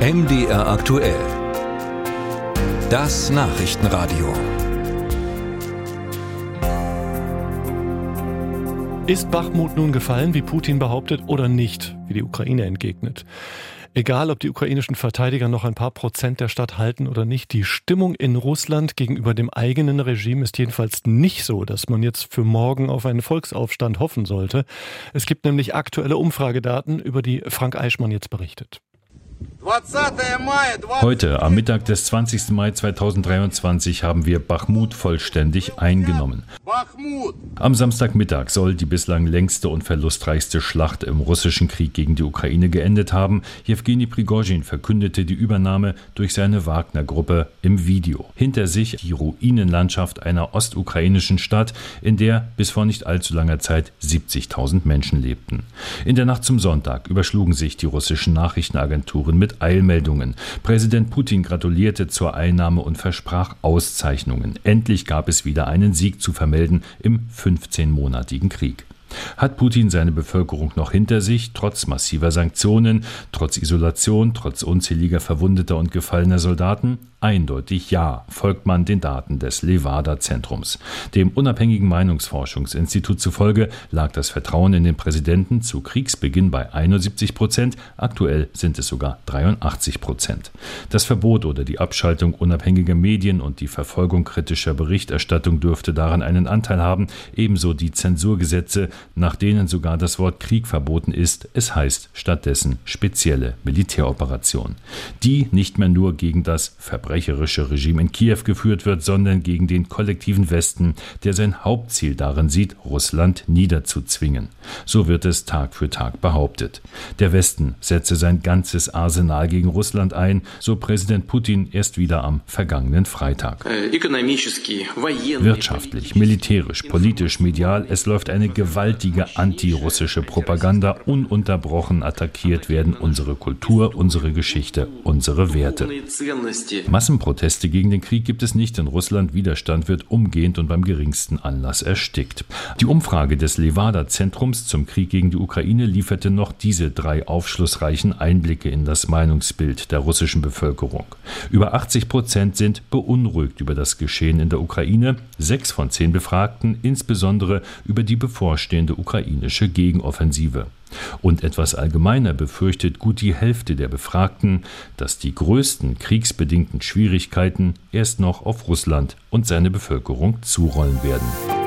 MDR aktuell. Das Nachrichtenradio. Ist Bachmut nun gefallen, wie Putin behauptet, oder nicht, wie die Ukraine entgegnet? Egal, ob die ukrainischen Verteidiger noch ein paar Prozent der Stadt halten oder nicht, die Stimmung in Russland gegenüber dem eigenen Regime ist jedenfalls nicht so, dass man jetzt für morgen auf einen Volksaufstand hoffen sollte. Es gibt nämlich aktuelle Umfragedaten, über die Frank Eichmann jetzt berichtet. Heute, am Mittag des 20. Mai 2023, haben wir Bachmut vollständig eingenommen. Am Samstagmittag soll die bislang längste und verlustreichste Schlacht im russischen Krieg gegen die Ukraine geendet haben. Jewgeni Prigozhin verkündete die Übernahme durch seine Wagner-Gruppe im Video. Hinter sich die Ruinenlandschaft einer ostukrainischen Stadt, in der bis vor nicht allzu langer Zeit 70.000 Menschen lebten. In der Nacht zum Sonntag überschlugen sich die russischen Nachrichtenagenturen mit mit Eilmeldungen. Präsident Putin gratulierte zur Einnahme und versprach Auszeichnungen. Endlich gab es wieder einen Sieg zu vermelden im 15-monatigen Krieg. Hat Putin seine Bevölkerung noch hinter sich, trotz massiver Sanktionen, trotz Isolation, trotz unzähliger verwundeter und gefallener Soldaten? Eindeutig ja, folgt man den Daten des Levada-Zentrums. Dem unabhängigen Meinungsforschungsinstitut zufolge lag das Vertrauen in den Präsidenten zu Kriegsbeginn bei 71 Prozent, aktuell sind es sogar 83 Prozent. Das Verbot oder die Abschaltung unabhängiger Medien und die Verfolgung kritischer Berichterstattung dürfte daran einen Anteil haben, ebenso die Zensurgesetze, nach denen sogar das Wort Krieg verboten ist, es heißt stattdessen spezielle Militäroperation, die nicht mehr nur gegen das verbrecherische Regime in Kiew geführt wird, sondern gegen den kollektiven Westen, der sein Hauptziel darin sieht, Russland niederzuzwingen. So wird es Tag für Tag behauptet. Der Westen setze sein ganzes Arsenal gegen Russland ein, so Präsident Putin erst wieder am vergangenen Freitag. Wirtschaftlich, militärisch, politisch, medial, es läuft eine gewaltige antirussische Propaganda. Ununterbrochen attackiert werden unsere Kultur, unsere Geschichte, unsere Werte. Massenproteste gegen den Krieg gibt es nicht in Russland. Widerstand wird umgehend und beim geringsten Anlass erstickt. Die Umfrage des Levada-Zentrums zum Krieg gegen die Ukraine lieferte noch diese drei aufschlussreichen Einblicke in das Meinungsbild der russischen Bevölkerung. Über 80 Prozent sind beunruhigt über das Geschehen in der Ukraine. Sechs von zehn Befragten insbesondere über die bevorstehende ukrainische Gegenoffensive. Und etwas allgemeiner befürchtet gut die Hälfte der Befragten, dass die größten kriegsbedingten Schwierigkeiten erst noch auf Russland und seine Bevölkerung zurollen werden.